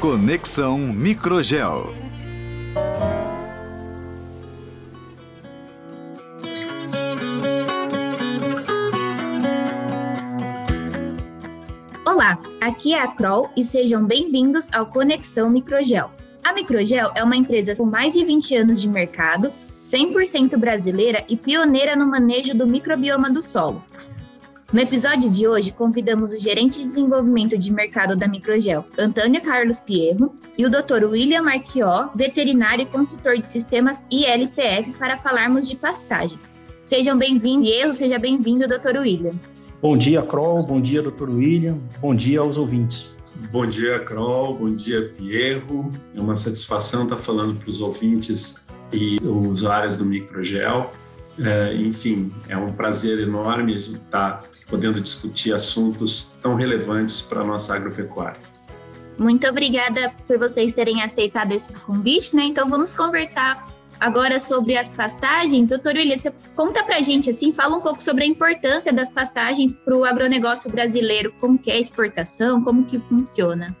Conexão Microgel. Olá, aqui é a Kroll e sejam bem-vindos ao Conexão Microgel. A Microgel é uma empresa com mais de 20 anos de mercado, 100% brasileira e pioneira no manejo do microbioma do solo. No episódio de hoje, convidamos o gerente de desenvolvimento de mercado da Microgel, Antônio Carlos Pierro, e o Dr. William Marquió, veterinário e consultor de sistemas ILPF, para falarmos de pastagem. Sejam bem-vindos, Pierro, seja bem-vindo, Dr. William. Bom dia, Kroll, bom dia, Dr. William, bom dia aos ouvintes. Bom dia, Kroll, bom dia, Pierro. É uma satisfação estar falando para os ouvintes e usuários do Microgel. É, enfim, é um prazer enorme a estar podendo discutir assuntos tão relevantes para a nossa agropecuária. Muito obrigada por vocês terem aceitado esse convite, né? Então vamos conversar agora sobre as pastagens. Doutor William, conta pra gente assim, fala um pouco sobre a importância das pastagens para o agronegócio brasileiro, como que é a exportação, como que funciona.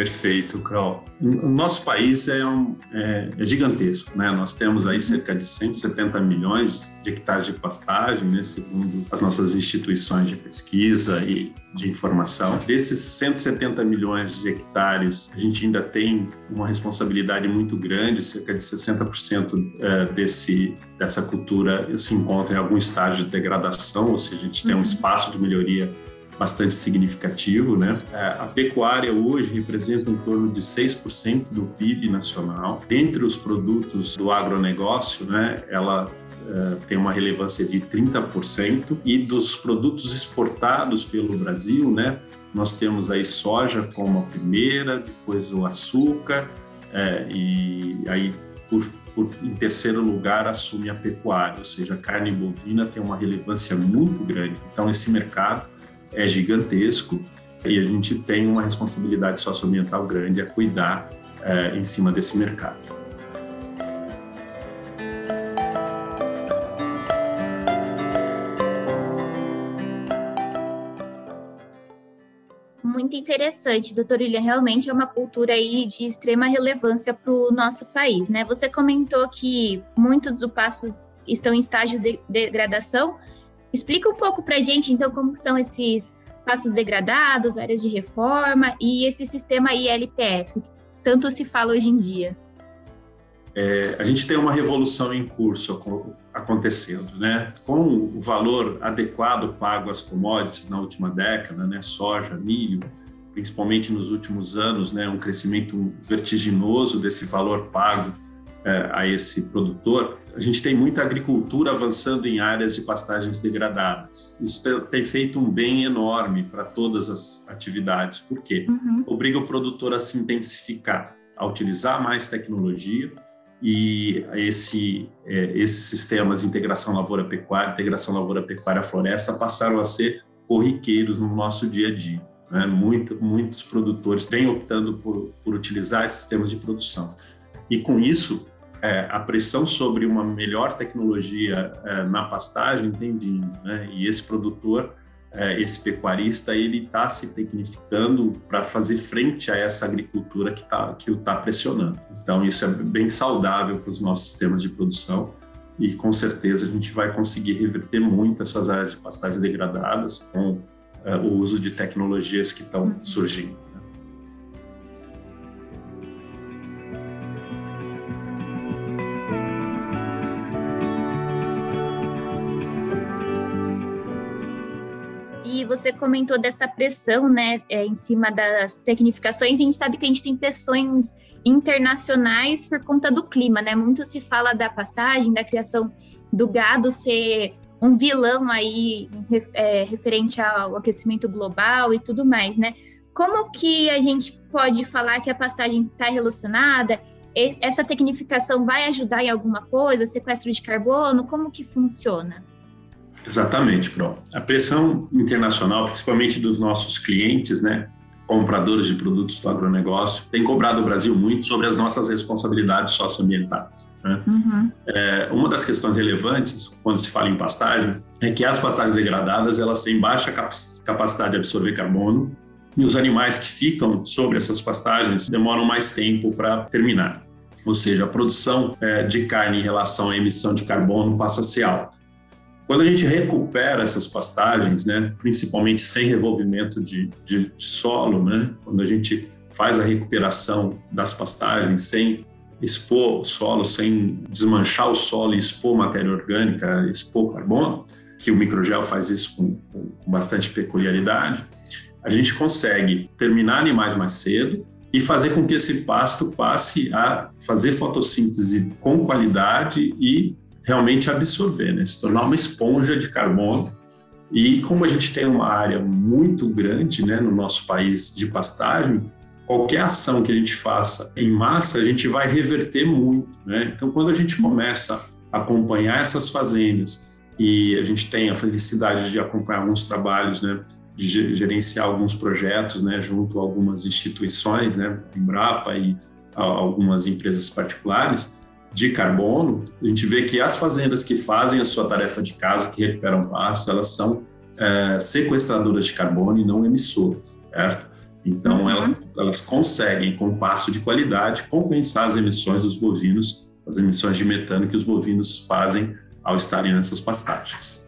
Perfeito, Carol. O nosso país é, um, é, é, gigantesco, né? Nós temos aí cerca de 170 milhões de hectares de pastagem, né? segundo as nossas instituições de pesquisa e de informação. Desses 170 milhões de hectares, a gente ainda tem uma responsabilidade muito grande, cerca de 60% é, desse, dessa cultura se encontra em algum estágio de degradação, ou seja, a gente tem um uhum. espaço de melhoria bastante significativo. Né? É, a pecuária hoje representa em torno de 6% do PIB nacional. Dentre os produtos do agronegócio, né, ela é, tem uma relevância de 30%, e dos produtos exportados pelo Brasil, né, nós temos aí soja como a primeira, depois o açúcar, é, e aí por, por, em terceiro lugar assume a pecuária, ou seja, a carne bovina tem uma relevância muito grande. Então esse mercado é gigantesco e a gente tem uma responsabilidade socioambiental grande a cuidar é, em cima desse mercado. Muito interessante, doutor William. Realmente é uma cultura aí de extrema relevância para o nosso país, né? Você comentou que muitos dos passos estão em estágios de degradação Explica um pouco para a gente, então, como são esses passos degradados, áreas de reforma e esse sistema ILPF, que tanto se fala hoje em dia. É, a gente tem uma revolução em curso acontecendo, né? Com o valor adequado pago às commodities na última década, né? Soja, milho, principalmente nos últimos anos, né? Um crescimento vertiginoso desse valor pago a esse produtor, a gente tem muita agricultura avançando em áreas de pastagens degradadas. Isso tem feito um bem enorme para todas as atividades, porque uhum. obriga o produtor a se intensificar, a utilizar mais tecnologia e esse, é, esses sistemas de integração lavoura-pecuária, integração lavoura-pecuária-floresta passaram a ser corriqueiros no nosso dia a dia. Né? Muito, muitos produtores têm optando por, por utilizar esses sistemas de produção. E com isso, é, a pressão sobre uma melhor tecnologia é, na pastagem tem vindo, né? E esse produtor, é, esse pecuarista, ele está se tecnificando para fazer frente a essa agricultura que, tá, que o está pressionando. Então, isso é bem saudável para os nossos sistemas de produção e com certeza a gente vai conseguir reverter muito essas áreas de pastagem degradadas com é, o uso de tecnologias que estão surgindo. Comentou dessa pressão, né, é, em cima das tecnificações, a gente sabe que a gente tem pressões internacionais por conta do clima, né? Muito se fala da pastagem, da criação do gado ser um vilão aí é, referente ao aquecimento global e tudo mais, né? Como que a gente pode falar que a pastagem está relacionada? Essa tecnificação vai ajudar em alguma coisa? Sequestro de carbono? Como que funciona? Exatamente, Pro. A pressão internacional, principalmente dos nossos clientes, né, compradores de produtos do agronegócio, têm cobrado o Brasil muito sobre as nossas responsabilidades socioambientais. Né? Uhum. É, uma das questões relevantes quando se fala em pastagem é que as pastagens degradadas elas têm baixa capacidade de absorver carbono e os animais que ficam sobre essas pastagens demoram mais tempo para terminar. Ou seja, a produção é, de carne em relação à emissão de carbono passa a ser alta. Quando a gente recupera essas pastagens, né, principalmente sem revolvimento de, de, de solo, né, quando a gente faz a recuperação das pastagens sem expor o solo, sem desmanchar o solo e expor matéria orgânica, expor carbono, que o microgel faz isso com, com bastante peculiaridade, a gente consegue terminar animais mais cedo e fazer com que esse pasto passe a fazer fotossíntese com qualidade e realmente absorver, né? se tornar uma esponja de carbono. E como a gente tem uma área muito grande né, no nosso país de pastagem, qualquer ação que a gente faça em massa, a gente vai reverter muito. Né? Então, quando a gente começa a acompanhar essas fazendas e a gente tem a felicidade de acompanhar alguns trabalhos, né, de gerenciar alguns projetos, né, junto a algumas instituições, né, Embrapa e algumas empresas particulares, de carbono, a gente vê que as fazendas que fazem a sua tarefa de casa, que recuperam pasto, elas são é, sequestradoras de carbono e não emissoras, certo? Então, uhum. elas, elas conseguem, com pasto de qualidade, compensar as emissões dos bovinos, as emissões de metano que os bovinos fazem ao estarem nessas pastagens.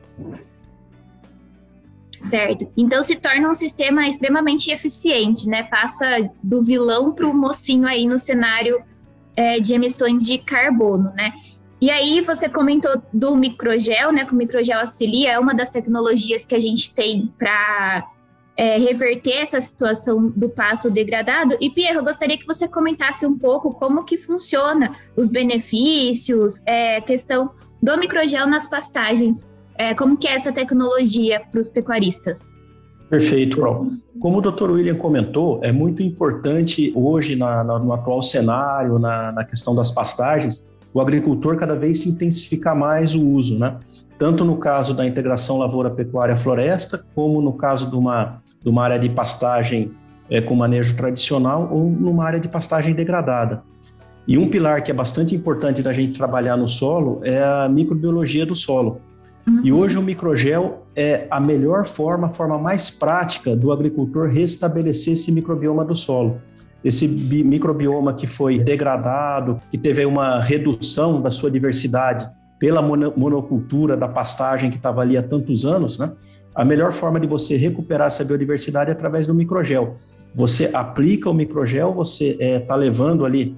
Certo. Então se torna um sistema extremamente eficiente, né? Passa do vilão para o mocinho aí no cenário é, de emissões de carbono, né? E aí você comentou do microgel, né? Que o microgel auxilia, é uma das tecnologias que a gente tem para é, reverter essa situação do pasto degradado. E Pierre, eu gostaria que você comentasse um pouco como que funciona os benefícios, é, questão do microgel nas pastagens, é, como que é essa tecnologia para os pecuaristas. Perfeito, Carol. Como o Dr. William comentou, é muito importante hoje, na, na, no atual cenário, na, na, questão das pastagens, o agricultor cada vez se intensificar mais o uso, né? Tanto no caso da integração lavoura-pecuária-floresta, como no caso de uma, de uma área de pastagem é, com manejo tradicional ou numa área de pastagem degradada. E um pilar que é bastante importante da gente trabalhar no solo é a microbiologia do solo. Uhum. E hoje o microgel é a melhor forma, a forma mais prática do agricultor restabelecer esse microbioma do solo. Esse microbioma que foi degradado, que teve uma redução da sua diversidade pela monocultura da pastagem que estava ali há tantos anos, né? A melhor forma de você recuperar essa biodiversidade é através do microgel. Você aplica o microgel, você está é, tá levando ali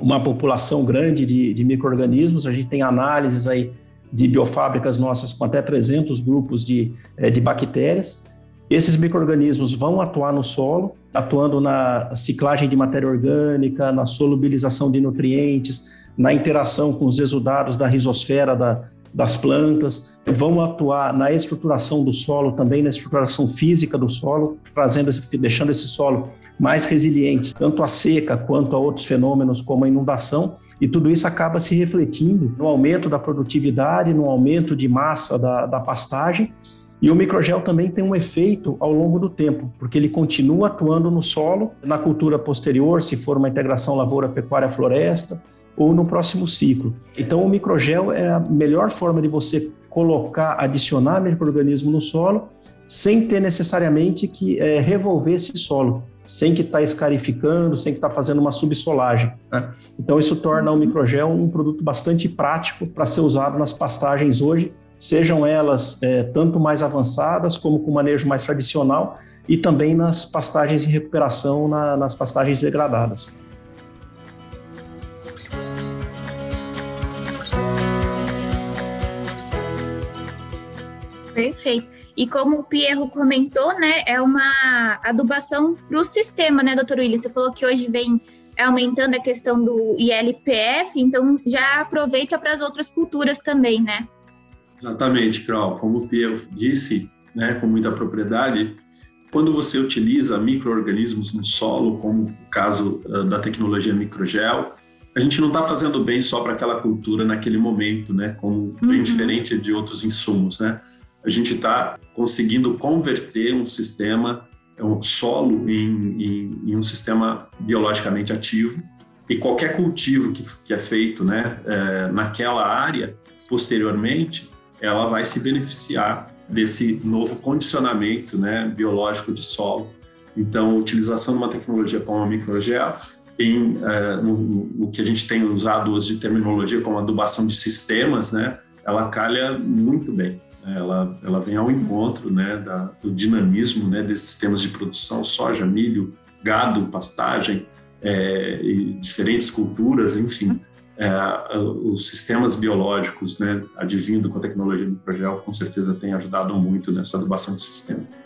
uma população grande de, de micro-organismos, a gente tem análises aí de biofábricas nossas com até 300 grupos de, eh, de bactérias. Esses micro-organismos vão atuar no solo, atuando na ciclagem de matéria orgânica, na solubilização de nutrientes, na interação com os exudados da risosfera da, das plantas, vão atuar na estruturação do solo, também na estruturação física do solo, trazendo, deixando esse solo mais resiliente, tanto à seca quanto a outros fenômenos como a inundação, e tudo isso acaba se refletindo no aumento da produtividade, no aumento de massa da, da pastagem. E o microgel também tem um efeito ao longo do tempo, porque ele continua atuando no solo, na cultura posterior, se for uma integração lavoura-pecuária-floresta, ou no próximo ciclo. Então, o microgel é a melhor forma de você colocar, adicionar microorganismo no solo, sem ter necessariamente que é, revolver esse solo sem que está escarificando, sem que está fazendo uma subsolagem. Né? Então, isso torna o microgel um produto bastante prático para ser usado nas pastagens hoje, sejam elas é, tanto mais avançadas como com manejo mais tradicional e também nas pastagens de recuperação, na, nas pastagens degradadas. Perfeito. E como o Pierro comentou, né, é uma adubação para o sistema, né, doutor William? Você falou que hoje vem aumentando a questão do ILPF, então já aproveita para as outras culturas também, né? Exatamente, Carol. Como o Pierro disse, né, com muita propriedade, quando você utiliza micro-organismos no solo, como o caso uh, da tecnologia microgel, a gente não está fazendo bem só para aquela cultura naquele momento, né? Como bem uhum. diferente de outros insumos, né? A gente está conseguindo converter um sistema o solo em, em, em, um sistema biologicamente ativo e qualquer cultivo que, que é feito né, é, naquela área, posteriormente, ela vai se beneficiar desse novo condicionamento né, biológico de solo. Então, utilização de uma tecnologia como a microgel, em, uh, no, no, que a gente tem usado hoje de terminologia como adubação de sistemas, né, ela calha muito bem. Né, ela, ela vem ao encontro né, da, do dinamismo né, desses sistemas de produção, soja, milho, gado, pastagem, é, diferentes culturas, enfim é, os sistemas biológicos, né, advindo com a tecnologia do Progel, com certeza tem ajudado muito nessa adubação de sistemas.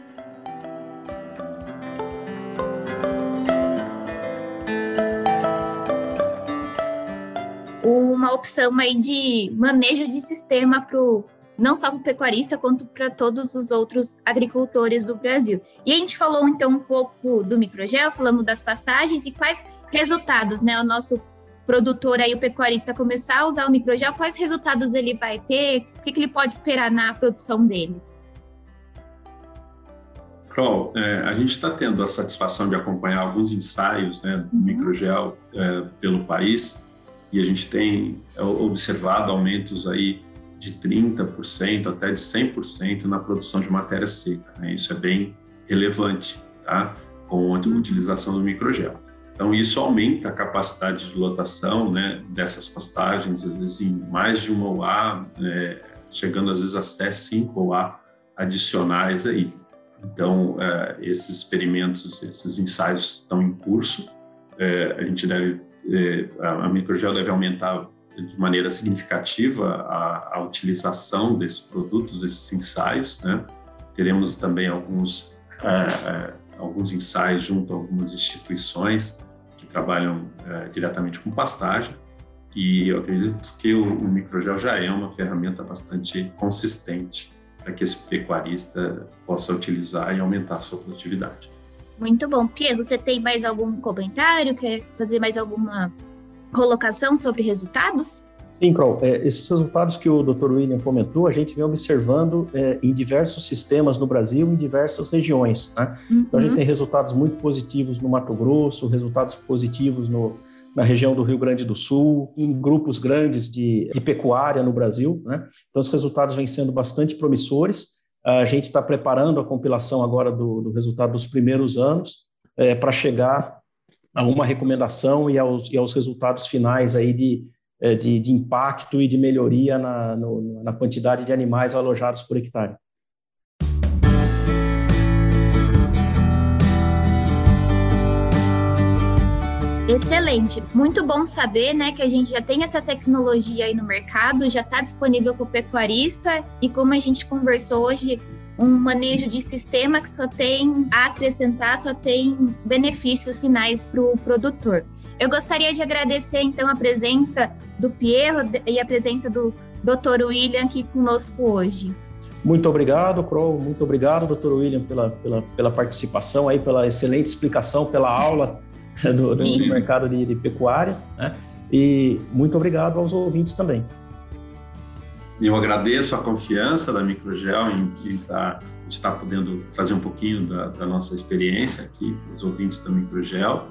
Uma opção aí de manejo de sistema para não só para o pecuarista, quanto para todos os outros agricultores do Brasil. E a gente falou então um pouco do microgel, falamos das pastagens e quais resultados né, o nosso produtor aí, o pecuarista, começar a usar o microgel, quais resultados ele vai ter? O que, que ele pode esperar na produção dele? Carol, é, a gente está tendo a satisfação de acompanhar alguns ensaios né, do uhum. microgel é, pelo país e a gente tem observado aumentos aí de 30% até de 100% na produção de matéria seca. Né? Isso é bem relevante, tá? Com a utilização do microgel. Então, isso aumenta a capacidade de lotação né, dessas pastagens, às vezes em mais de uma OA, é, chegando às vezes até cinco OA adicionais aí. Então, é, esses experimentos, esses ensaios estão em curso. É, a gente deve, é, a microgel deve aumentar de maneira significativa a, a utilização desses produtos, desses ensaios. Né? Teremos também alguns é, é, alguns ensaios junto a algumas instituições trabalham é, diretamente com pastagem. E eu acredito que o, o microgel já é uma ferramenta bastante consistente para que esse pecuarista possa utilizar e aumentar a sua produtividade. Muito bom. Pierre, você tem mais algum comentário? Quer fazer mais alguma colocação sobre resultados? Sim, Kroll. É, esses resultados que o Dr. William comentou, a gente vem observando é, em diversos sistemas no Brasil, em diversas regiões. Né? Uhum. Então, a gente uhum. tem resultados muito positivos no Mato Grosso, resultados positivos no, na região do Rio Grande do Sul, em grupos grandes de, de pecuária no Brasil. Né? Então, os resultados vêm sendo bastante promissores. A gente está preparando a compilação agora do, do resultado dos primeiros anos é, para chegar a uma recomendação e aos, e aos resultados finais aí de é, de, de, impacto e de melhoria na, no, na quantidade de animais alojados por hectare. Excelente, muito bom saber, né, que a gente já tem essa tecnologia aí no mercado, já está disponível para o pecuarista e como a gente conversou hoje, um manejo de sistema que só tem a acrescentar, só tem benefícios finais para o produtor. Eu gostaria de agradecer, então, a presença do Pierro e a presença do Dr. William aqui conosco hoje. Muito obrigado, Crow. Muito obrigado, Dr. William, pela, pela, pela participação aí, pela excelente explicação, pela aula do, do mercado de, de pecuária. Né? E muito obrigado aos ouvintes também. Eu agradeço a confiança da Microgel em, estar, tá, estar podendo trazer um pouquinho da, da nossa experiência aqui para os ouvintes da Microgel.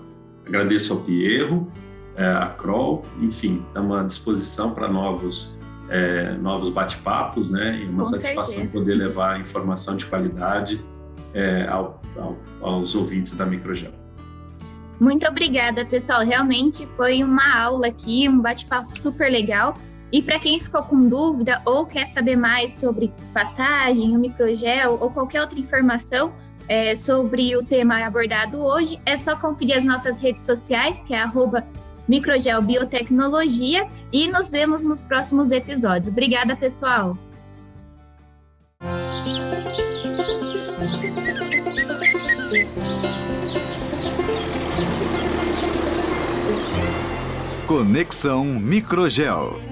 Agradeço ao Pierro, é, a Kroll, enfim, estamos à disposição para novos, é, novos bate-papos, né? E uma Com satisfação certeza. poder levar informação de qualidade é, ao, ao, aos ouvintes da Microgel. Muito obrigada, pessoal. Realmente foi uma aula aqui, um bate-papo super legal. E para quem ficou com dúvida ou quer saber mais sobre pastagem, o microgel ou qualquer outra informação é, sobre o tema abordado hoje, é só conferir as nossas redes sociais, que é arroba Microgel Biotecnologia, e nos vemos nos próximos episódios. Obrigada, pessoal! Conexão Microgel